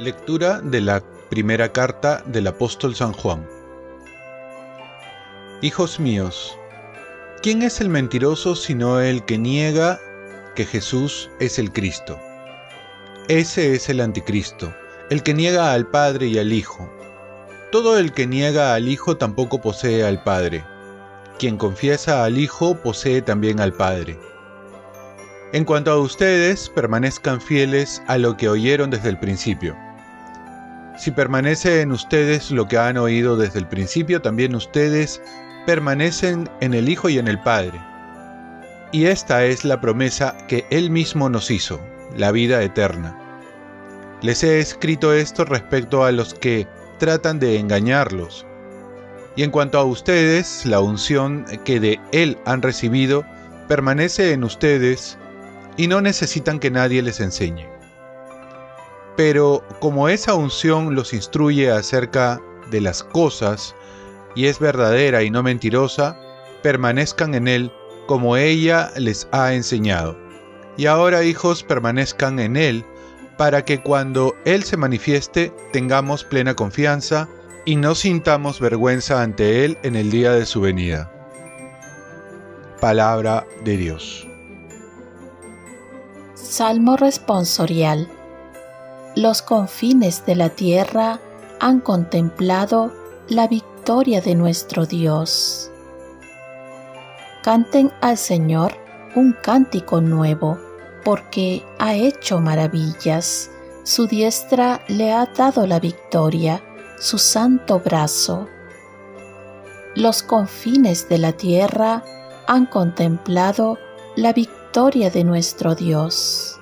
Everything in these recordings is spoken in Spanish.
Lectura de la primera carta del apóstol San Juan. Hijos míos, ¿quién es el mentiroso sino el que niega que Jesús es el Cristo? Ese es el anticristo, el que niega al Padre y al Hijo. Todo el que niega al Hijo tampoco posee al Padre. Quien confiesa al Hijo posee también al Padre. En cuanto a ustedes, permanezcan fieles a lo que oyeron desde el principio. Si permanece en ustedes lo que han oído desde el principio, también ustedes permanecen en el Hijo y en el Padre. Y esta es la promesa que Él mismo nos hizo, la vida eterna. Les he escrito esto respecto a los que tratan de engañarlos. Y en cuanto a ustedes, la unción que de Él han recibido permanece en ustedes y no necesitan que nadie les enseñe. Pero como esa unción los instruye acerca de las cosas y es verdadera y no mentirosa, permanezcan en Él como ella les ha enseñado. Y ahora, hijos, permanezcan en Él, para que cuando Él se manifieste tengamos plena confianza y no sintamos vergüenza ante Él en el día de su venida. Palabra de Dios. Salmo responsorial los confines de la tierra han contemplado la victoria de nuestro Dios. Canten al Señor un cántico nuevo, porque ha hecho maravillas. Su diestra le ha dado la victoria, su santo brazo. Los confines de la tierra han contemplado la victoria de nuestro Dios.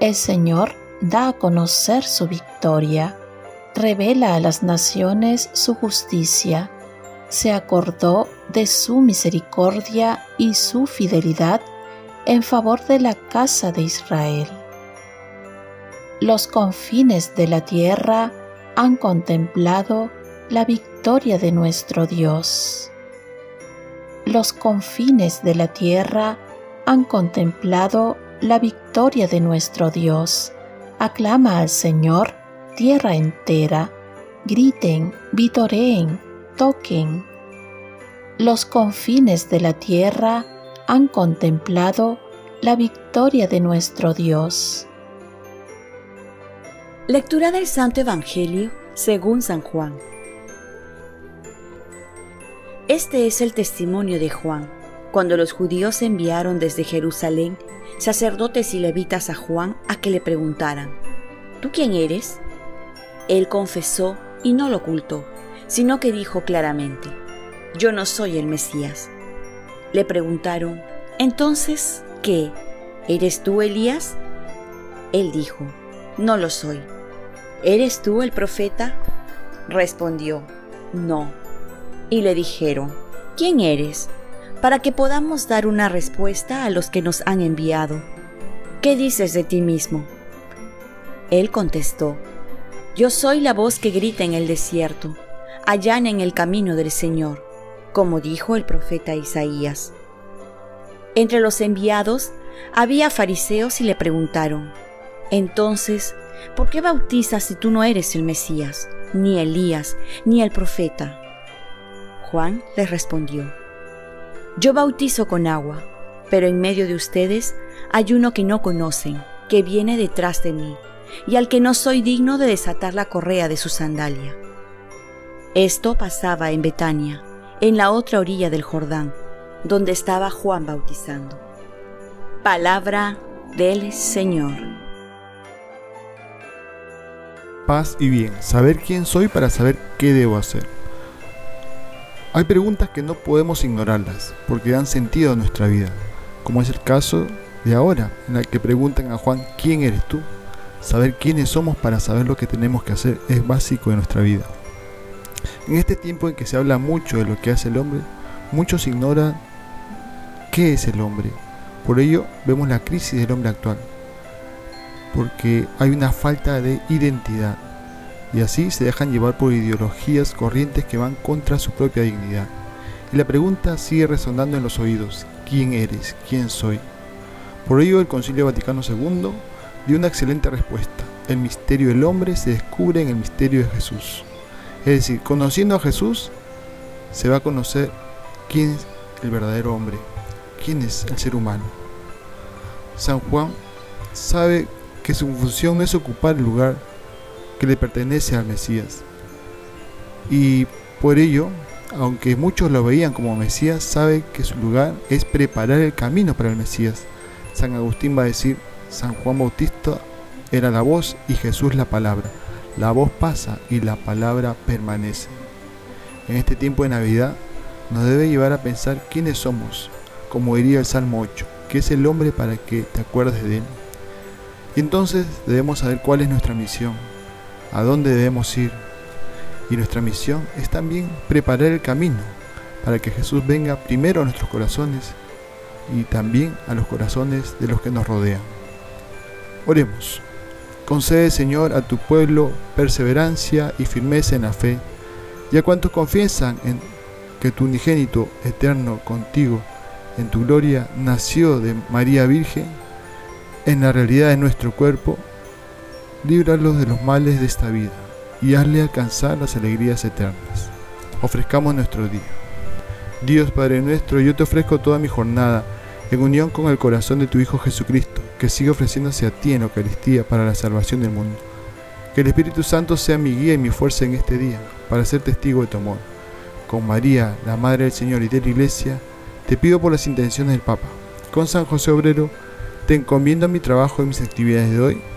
El Señor da a conocer su victoria, revela a las naciones su justicia, se acordó de su misericordia y su fidelidad en favor de la casa de Israel. Los confines de la tierra han contemplado la victoria de nuestro Dios. Los confines de la tierra han contemplado la victoria de nuestro Dios Aclama al Señor, tierra entera, griten, vitoreen, toquen. Los confines de la tierra han contemplado la victoria de nuestro Dios. Lectura del Santo Evangelio según San Juan. Este es el testimonio de Juan, cuando los judíos enviaron desde Jerusalén sacerdotes y levitas a Juan a que le preguntaran, ¿tú quién eres? Él confesó y no lo ocultó, sino que dijo claramente, yo no soy el Mesías. Le preguntaron, entonces, ¿qué? ¿Eres tú Elías? Él dijo, no lo soy. ¿Eres tú el profeta? Respondió, no. Y le dijeron, ¿quién eres? Para que podamos dar una respuesta a los que nos han enviado. ¿Qué dices de ti mismo? Él contestó, Yo soy la voz que grita en el desierto, allá en el camino del Señor, como dijo el profeta Isaías. Entre los enviados había fariseos y le preguntaron, Entonces, ¿por qué bautizas si tú no eres el Mesías, ni Elías, ni el profeta? Juan les respondió, yo bautizo con agua, pero en medio de ustedes hay uno que no conocen, que viene detrás de mí, y al que no soy digno de desatar la correa de su sandalia. Esto pasaba en Betania, en la otra orilla del Jordán, donde estaba Juan bautizando. Palabra del Señor. Paz y bien, saber quién soy para saber qué debo hacer. Hay preguntas que no podemos ignorarlas, porque dan sentido a nuestra vida, como es el caso de ahora, en el que preguntan a Juan, ¿quién eres tú? Saber quiénes somos para saber lo que tenemos que hacer es básico de nuestra vida. En este tiempo en que se habla mucho de lo que hace el hombre, muchos ignoran qué es el hombre. Por ello vemos la crisis del hombre actual, porque hay una falta de identidad y así se dejan llevar por ideologías corrientes que van contra su propia dignidad. Y la pregunta sigue resonando en los oídos, ¿quién eres? ¿Quién soy? Por ello el Concilio Vaticano II dio una excelente respuesta. el misterio del hombre se descubre en el misterio de Jesús. Es decir, conociendo a Jesús, se va a conocer quién es el verdadero hombre, quién es el ser humano. San Juan sabe que su función es ocupar el lugar que le pertenece al Mesías. Y por ello, aunque muchos lo veían como Mesías, sabe que su lugar es preparar el camino para el Mesías. San Agustín va a decir, San Juan Bautista era la voz y Jesús la palabra. La voz pasa y la palabra permanece. En este tiempo de Navidad nos debe llevar a pensar quiénes somos, como diría el Salmo 8, que es el hombre para que te acuerdes de él. Y entonces debemos saber cuál es nuestra misión, a dónde debemos ir. Y nuestra misión es también preparar el camino para que Jesús venga primero a nuestros corazones y también a los corazones de los que nos rodean. Oremos. Concede, Señor, a tu pueblo perseverancia y firmeza en la fe, y a cuantos confiesan en que tu unigénito eterno contigo, en tu gloria, nació de María Virgen, en la realidad de nuestro cuerpo, líbralos de los males de esta vida y hazle alcanzar las alegrías eternas. Ofrezcamos nuestro día. Dios Padre nuestro, yo te ofrezco toda mi jornada en unión con el corazón de tu Hijo Jesucristo que sigue ofreciéndose a ti en Eucaristía para la salvación del mundo. Que el Espíritu Santo sea mi guía y mi fuerza en este día, para ser testigo de tu amor. Con María, la Madre del Señor y de la Iglesia, te pido por las intenciones del Papa. Con San José Obrero, te encomiendo mi trabajo y mis actividades de hoy,